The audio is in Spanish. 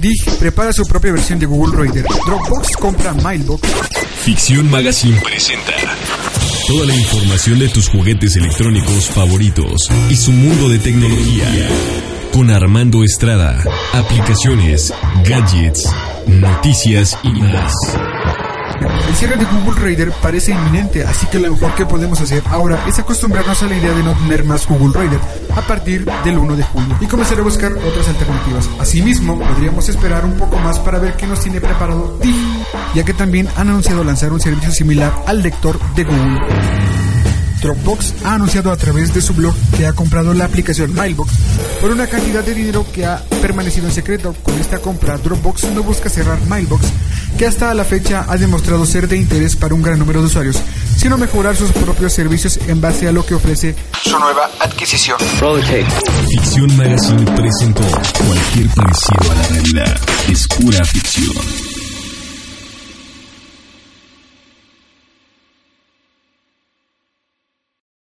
Dig prepara su propia versión de Google Reader. Dropbox compra Mailbox. Ficción Magazine presenta toda la información de tus juguetes electrónicos favoritos y su mundo de tecnología. Con Armando Estrada, aplicaciones, gadgets, noticias y más. El cierre de Google Reader parece inminente, así que lo mejor que podemos hacer ahora es acostumbrarnos a la idea de no tener más Google Reader a partir del 1 de julio y comenzar a buscar otras alternativas. Asimismo, podríamos esperar un poco más para ver qué nos tiene preparado Dig, ya que también han anunciado lanzar un servicio similar al lector de Google. Dropbox ha anunciado a través de su blog que ha comprado la aplicación Mailbox por una cantidad de dinero que ha permanecido en secreto. Con esta compra, Dropbox no busca cerrar Mailbox, que hasta la fecha ha demostrado ser de interés para un gran número de usuarios, sino mejorar sus propios servicios en base a lo que ofrece su nueva adquisición. Ficción Magazine presentó cualquier parecido a la realidad es pura ficción.